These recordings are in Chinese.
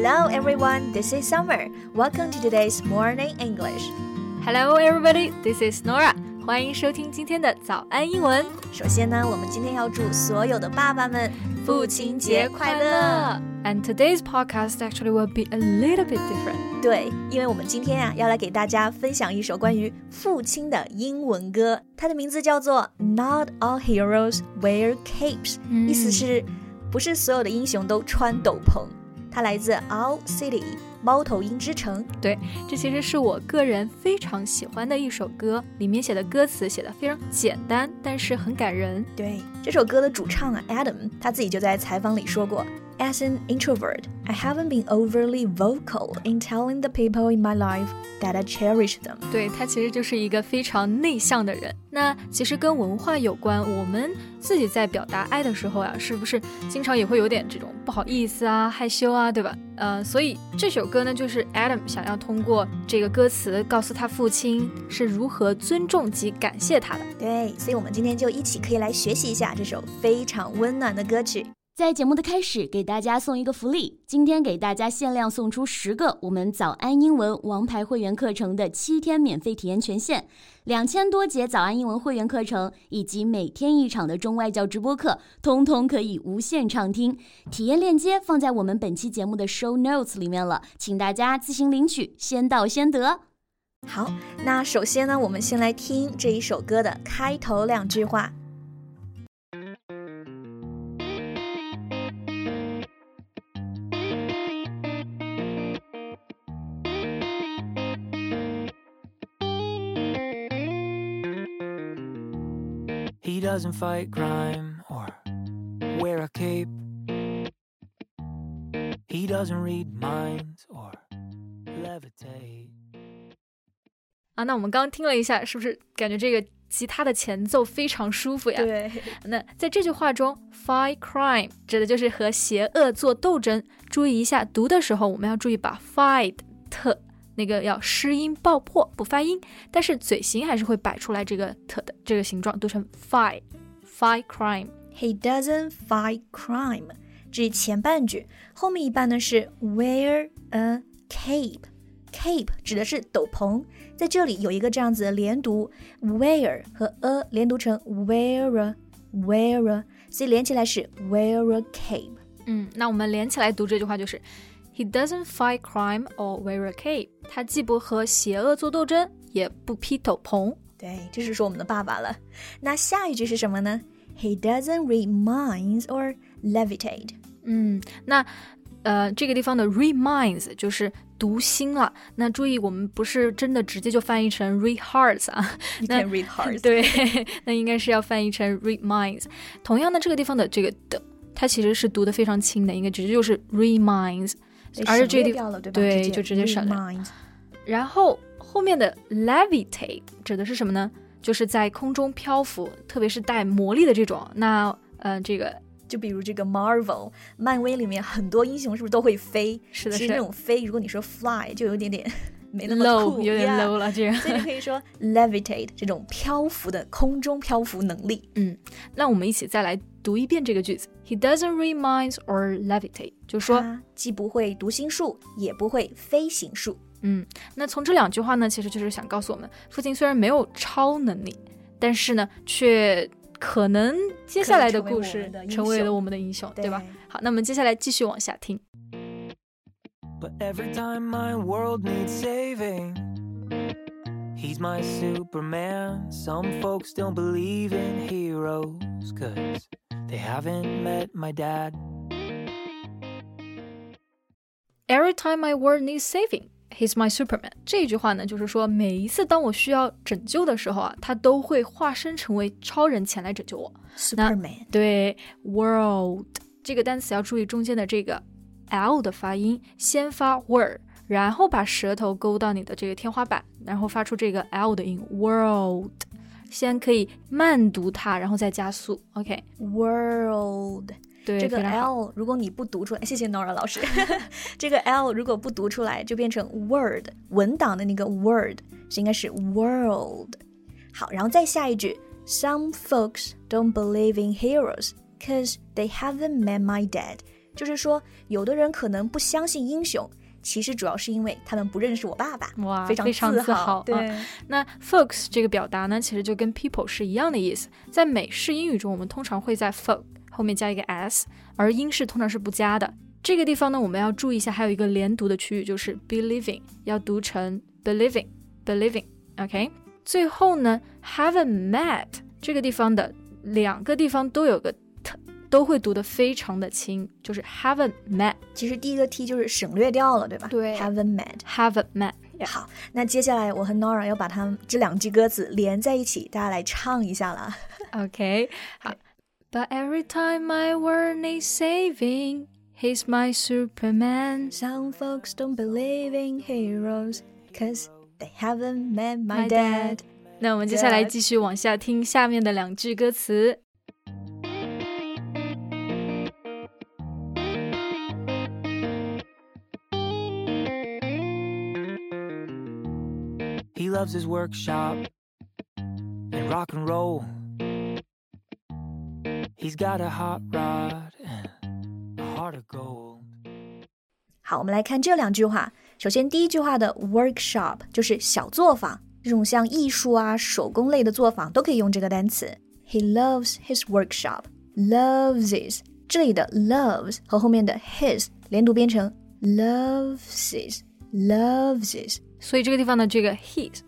Hello everyone, this is Summer. Welcome to today's Morning English. Hello everybody, this is Nora. 欢迎收听今天的早安英文。首先呢，我们今天要祝所有的爸爸们父亲节快乐。And today's podcast actually will be a little bit different. 对，因为我们今天呀、啊、要来给大家分享一首关于父亲的英文歌，它的名字叫做 Not All Heroes Wear Capes，、嗯、意思是不是所有的英雄都穿斗篷。 它来自 Owl City。猫头鹰之城，对，这其实是我个人非常喜欢的一首歌，里面写的歌词写的非常简单，但是很感人。对，这首歌的主唱啊，Adam，他自己就在采访里说过，As an introvert, I haven't been overly vocal in telling the people in my life that I cherish them。对他其实就是一个非常内向的人。那其实跟文化有关，我们自己在表达爱的时候啊，是不是经常也会有点这种不好意思啊、害羞啊，对吧？呃，所以这首歌呢，就是 Adam 想要通过这个歌词告诉他父亲是如何尊重及感谢他的。对，所以我们今天就一起可以来学习一下这首非常温暖的歌曲。在节目的开始，给大家送一个福利，今天给大家限量送出十个我们早安英文王牌会员课程的七天免费体验权限，两千多节早安英文会员课程以及每天一场的中外教直播课，通通可以无限畅听。体验链接放在我们本期节目的 show notes 里面了，请大家自行领取，先到先得。好，那首先呢，我们先来听这一首歌的开头两句话。He doesn't fight crime or wear a cape. He doesn't read minds or levitate. 啊，那我们刚刚听了一下，是不是感觉这个吉他的前奏非常舒服呀？对。那在这句话中，fight crime 指的就是和邪恶做斗争。注意一下，读的时候我们要注意把 fight 那个要失音爆破，不发音，但是嘴型还是会摆出来这个特的这个形状，读成 fight fight crime。He doesn't fight crime。这前半句，后面一半呢是 wear a cape。cape 指的是斗篷，在这里有一个这样子的连读，wear 和 a 连读成 wear a wear a，所以连起来是 wear a cape。嗯，那我们连起来读这句话就是，He doesn't fight crime or wear a cape。他既不和邪恶做斗争，也不披斗篷。对，这是说我们的爸爸了。那下一句是什么呢？He doesn't read minds or levitate。嗯，那呃这个地方的 read minds 就是读心了。那注意，我们不是真的直接就翻译成 read hearts 啊。那 read hearts。对，那应该是要翻译成 read minds。同样的，这个地方的这个的，它其实是读的非常轻的，应该直接就是 read minds。而是这地方对，就直接省略。然后后面的 levitate 指的是什么呢？就是在空中漂浮，特别是带魔力的这种。那呃，这个就比如这个 Marvel 漫威里面很多英雄是不是都会飞？是的，是那种飞。如果你说 fly 就有点点 没那么 low，有点 low 了，这样。所以就可以说 levitate 这种漂浮的空中漂浮能力。嗯，那我们一起再来读一遍这个句子。He doesn't read minds or levitate，就说他既不会读心术，也不会飞行术。嗯，那从这两句话呢，其实就是想告诉我们，父亲虽然没有超能力，但是呢，却可能接下来的故事成为了我们的英雄，对吧？好，那我们接下来继续往下听。But every time my world needs saving, he's my Superman. Some folks don't believe in heroes, cause they haven't met my dad. Every time my world needs saving, he's my Superman. 这句话呢，就是说每一次当我需要拯救的时候啊，他都会化身成为超人前来拯救我。 Superman 对 world 这个单词要注意中间的这个 l 的发音，先发 word， 然后把舌头勾到你的这个天花板，然后发出这个 l 的音。world 先可以慢读它，然后再加速。OK。world 对，这个 L 如果你不读出来，谢谢 Nora 老师。这个 L 如果不读出来，就变成 word 文档的那个 word 是应该是 world。好，然后再下一句，Some folks don't believe in heroes cause they haven't met my dad。就是说，有的人可能不相信英雄，其实主要是因为他们不认识我爸爸。哇，非常非常自豪。对、嗯那 folks 这个表达呢，其实就跟 people 是一样的意思。在美式英语中，我们通常会在 folk 后面加一个 s，而英式通常是不加的。这个地方呢，我们要注意一下，还有一个连读的区域，就是 believing 要读成 believing，believing。OK，最后呢，haven't met 这个地方的两个地方都有个都会读得非常的轻，就是 haven't met，其实第一个 t 就是省略掉了，对吧？对，haven't met。 haven't met。好，那接下来我和 Nora 要把它们这两句歌词连在一起，大家来唱一下啦。 Okay. 好 But every time my world needs saving, he's my Superman. Some folks don't believe in heroes, cause they haven't met my dad. 那我们接下来继续往下听下面的两句歌词。 loves his workshop and rock and roll. He's got a hot rod and a heart of gold. 好，我们来看这两句话。首先，第一句话的 workshop 就是小作坊，这种像艺术啊、手工类的作坊都可以用这个单词。He loves his workshop. Loves his 这里的 loves 和后面的 his 连读变成 loves his loves his。所以这个地方的这个 his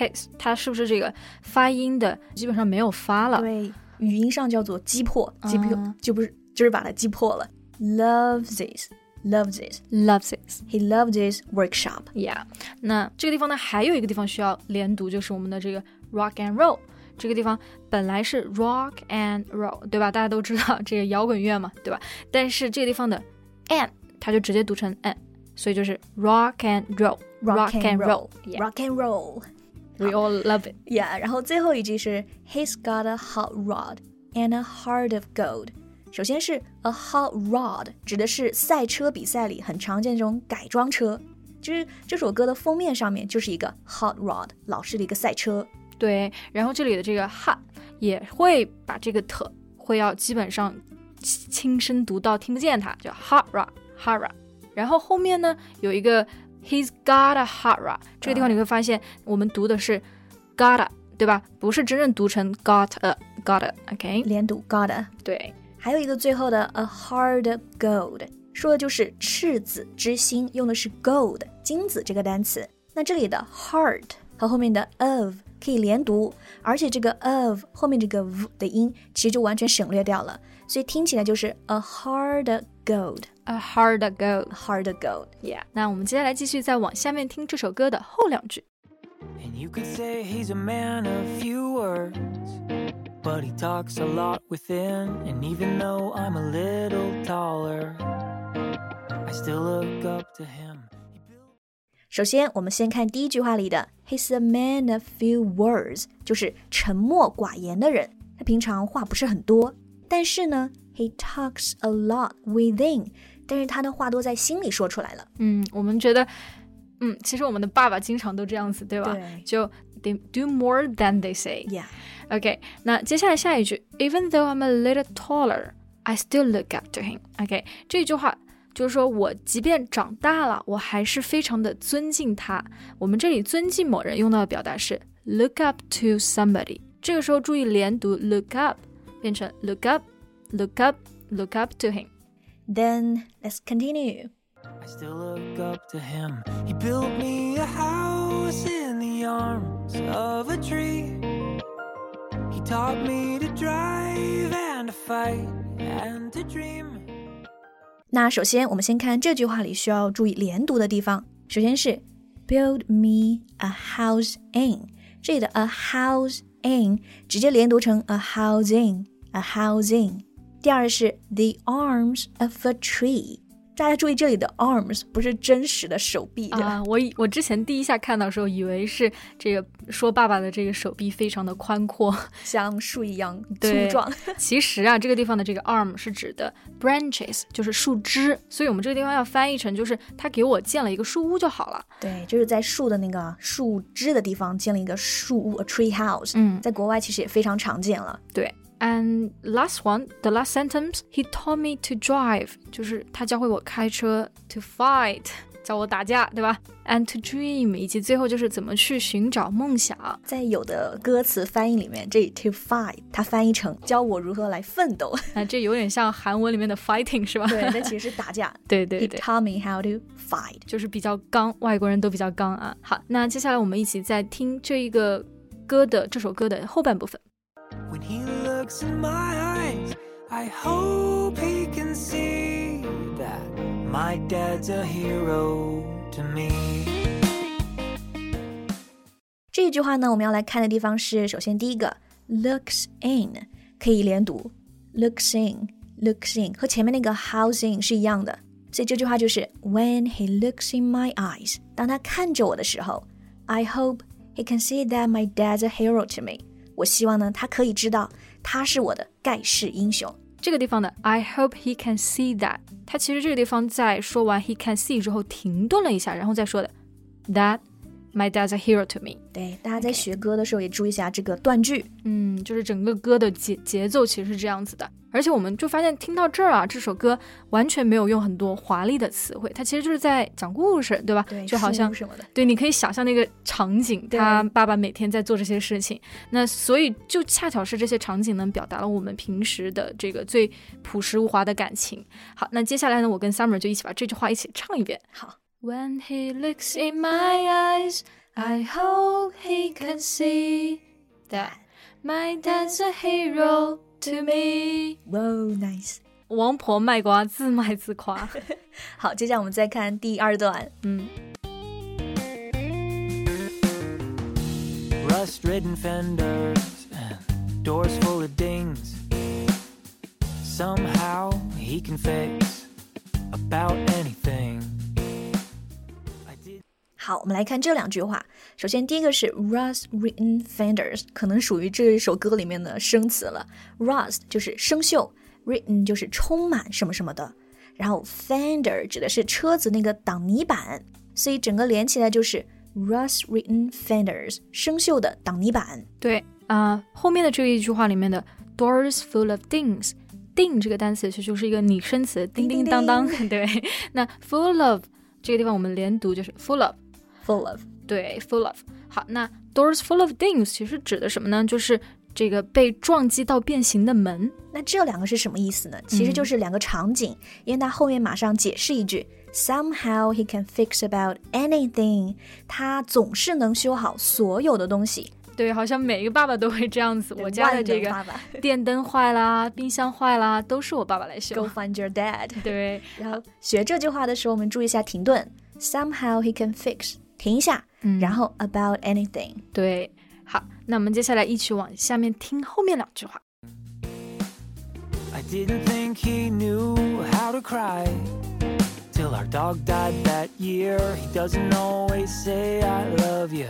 his，它是不是这个发音的基本上没有发了？对，语音上叫做击破，击破、嗯就不是就是把它击破了。Loves this loves this, loves this. he loves this workshop. Yeah，那这个地方呢，还有一个地方需要连读，就是我们的这个 rock and roll。这个地方本来是 rock and roll，对吧？大家都知道这个摇滚乐嘛，对吧？但是这个地方的 and 它就直接读成 n，所以就是 rock and roll。Rock and roll, rock and roll. We all love it. Yeah，然后最后一句是 He's got a hot rod and a heart of gold。首先是 a hot rod，指的是赛车比赛里很常见这种改装车。就是这首歌的封面上面就是一个 hot rod，老式的一个赛车。对，然后这里的这个 hot 也会把这个 t 会要基本上轻声读到听不见它，叫 hot rod hot rod。然后后面呢有一个 he's got a rod，这个地方你会发现我们读的是 gotta，对吧？不是真正读成 got a gotta，OK？、连读 gotta。对，还有一个最后的 a heart of gold，说的就是赤子之心，用的是 gold 金子这个单词。那这里的 heart 和后面的 of 可以连读，而且这个 of 后面这个 v 的音其实就完全省略掉了，所以听起来就是 a heart of gold。 a hard go。 A heart of gold。 Yeah，那我们接下来继续再往下面听这首歌的后两句。 And you could say he's a man of few words, but he talks a lot within. And even though I'm a little taller, I still look up to him. 首先，我们先看第一句话里的 "He's a man of few words"，就是沉默寡言的人。他平常话不是很多，但是呢，he talks a lot within，但是他的话都在心里说出来了。嗯，我们觉得，嗯，其实我们的爸爸经常都这样子，对吧？对就 they do more than they say。Yeah，OK，那接下来下一句，Even though I'm a little taller, I still look up to him。OK，这句话就是说我即便长大了，我还是非常的尊敬他。我们这里尊敬某人用到的表达是 look up to somebody。这个时候注意连读 look up，变成 look up，look up，look up to him。 Then let's continue. I still look up to him. He built me a house in the arms of a tree. He taught me to drive and to fight and to dream. 那首先，我们先看这句话里需要注意连读的地方。首先是 build me a house in，这里的 a house in 直接连读成 a housing，a housing。第二是 the arms of a tree，大家注意这里的 arms 不是真实的手臂，对吧？啊，我以我之前第一下看到的时候，以为是这个说爸爸的这个手臂非常的宽阔，像树一样粗对壮。其实啊，这个地方的这个 arm 是指的 branches，就是树枝，所以我们这个地方要翻译成就是他给我建了一个树屋就好了。对，就是在树的那个树枝的地方建了一个树屋，a tree house。嗯，在国外其实也非常常见了。对。And last one, the last sentence, he taught me to drive，就是他教会我开车，to fight，教我打架，对吧？And to dream，以及最后就是怎么去寻找梦想。在有的歌词翻译里面，这 to fight 它翻译成教我如何来奋斗。啊，这有点像韩文里面的 fighting 是吧？对，那其实是打架。对对对 He taught me how to fight，就是比较刚，外国人都比较刚啊。好，那接下来我们一起再听这一个歌的这首歌的后半部分。When he looks in my eyes, I hope he can see that my dad's a hero to me. 这一句话呢，我们要来看的地方是，首先第一个 looks in 可以连读，looks in，looks in 和前面那个 housing 是一样的，所以这句话就是 When he looks in my eyes，当他看着我的时候，I hope he can see that my dad's a hero to me。我希望呢，他可以知道 他是我的盖世英雄。这个地方的 I hope he can see that，他其实这个地方在说完 he can see 之后停顿了一下，然后再说的 that my dad's a hero to me。对，大家在学歌的时候也注意一下这个断句。嗯，就是整个歌的节节奏其实是这样子的，而且我们就发现听到这儿啊，这首歌完全没有用很多华丽的词汇，它其实就是在讲故事，对吧？对，就好像什么的。对，你可以想象那个场景，他爸爸每天在做这些事情，那所以就恰巧是这些场景能表达了我们平时的这个最朴实无华的感情。好，那接下来呢，我跟 Summer 就一起把这句话一起唱一遍。好。When he looks in my eyes, I hope he can see that my dad's a hero to me。哇哦，nice。王婆卖瓜，自卖自夸。好，接下来我们再看第二段。嗯， Rust ridden fenders and doors full of dings. Somehow he can fix about anything. 好，我们来看这两句话。首先，第一个是 rust-ridden fenders，可能属于这一首歌里面的生词了。rust 就是生锈，written 就是充满什么什么的，然后 fender 指的是车子那个挡泥板，所以整个连起来就是 rust-ridden fenders，生锈的挡泥板。对啊、后面的这一句话里面的 doors full of dings。ding 这个单词其实就是一个拟声词，叮叮当当。对，那 full of 这个地方我们连读就是 full of，full of 对，full of。好，那 doors full of things 其实指的什么呢？就是这个被撞击到变形的门。那这两个是什么意思呢？其实就是两个场景，因为它后面马上解释一句，somehow he can fix about anything，他总是能修好所有的东西。对，好像每一个爸爸都会这样子。我家的这个电灯坏啦，冰箱坏啦，都是我爸爸来修，Go。find your dad。对，然后学这句话的时候，我们注意一下停顿，somehow he can fix，停一下，嗯然后 about anything。对，好，那我们接下来一起往下面听后面两句话。 I didn't think he knew how to cry till our dog died that year. He doesn't always say I love you,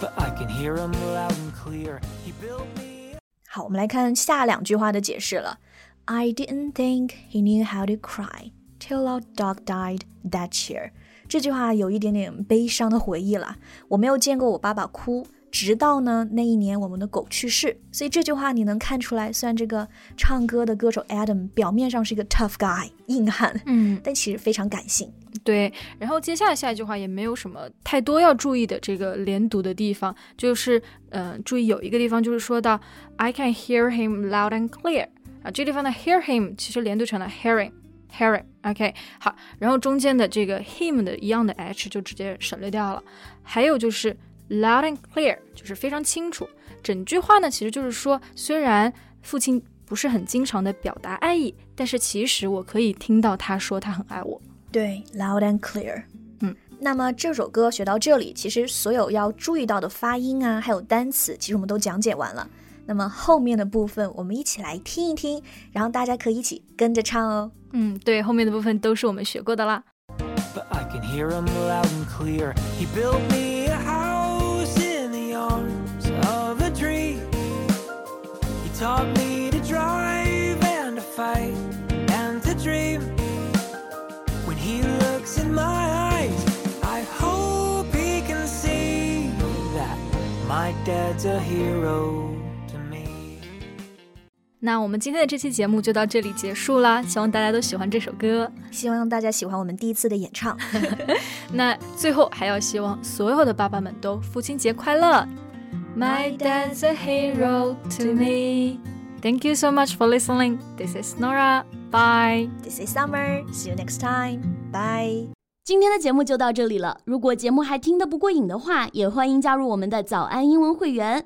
but I can hear him loud and clear. He built me 好，我们来看下两句话的解释了。I didn't think he knew how to cry till our dog died that year。 这句话有一点点悲伤的回忆了。我没有见过我爸爸哭，直到呢那一年我们的狗去世。所以这句话你能看出来，虽然这个唱歌的歌手 Adam 表面上是一个 tough guy 硬汉，嗯，但其实非常感性。对。然后接下来下一句话也没有什么太多要注意的这个连读的地方，就是呃，注意有一个地方就是说到 I can hear him loud and clear 啊，这地方的 hear him 其实连读成了 hearing。Hearing, OK，好，然后中间的这个 him 的一样的 h 就直接省略掉了。还有就是 loud and clear，就是非常清楚。整句话呢，其实就是说，虽然父亲不是很经常的表达爱意，但是其实我可以听到他说他很爱我。对，loud and clear。嗯，那么这首歌学到这里，其实所有要注意到的发音啊，还有单词，其实我们都讲解完了。那么后面的部分，我们一起来听一听，然后大家可以一起跟着唱哦。嗯，对，后面的部分都是我们学过的啦。 but I can hear him loud and clear. He built me a house in the arms of a tree. He taught me to drive and to fight and to dream. When he looks in my eyes, I hope he can see that my dad's a hero to me. 那我们今天的这期节目就到这里结束啦，希望大家都喜欢这首歌，希望大家喜欢我们第一次的演唱。那最后还要希望所有的爸爸们都父亲节快乐。My dad's a hero to me. Thank you so much for listening. This is Nora. Bye. This is Summer. See you next time. Bye. 今天的节目就到这里了。如果节目还听得不过瘾的话，也欢迎加入我们的早安英文会员。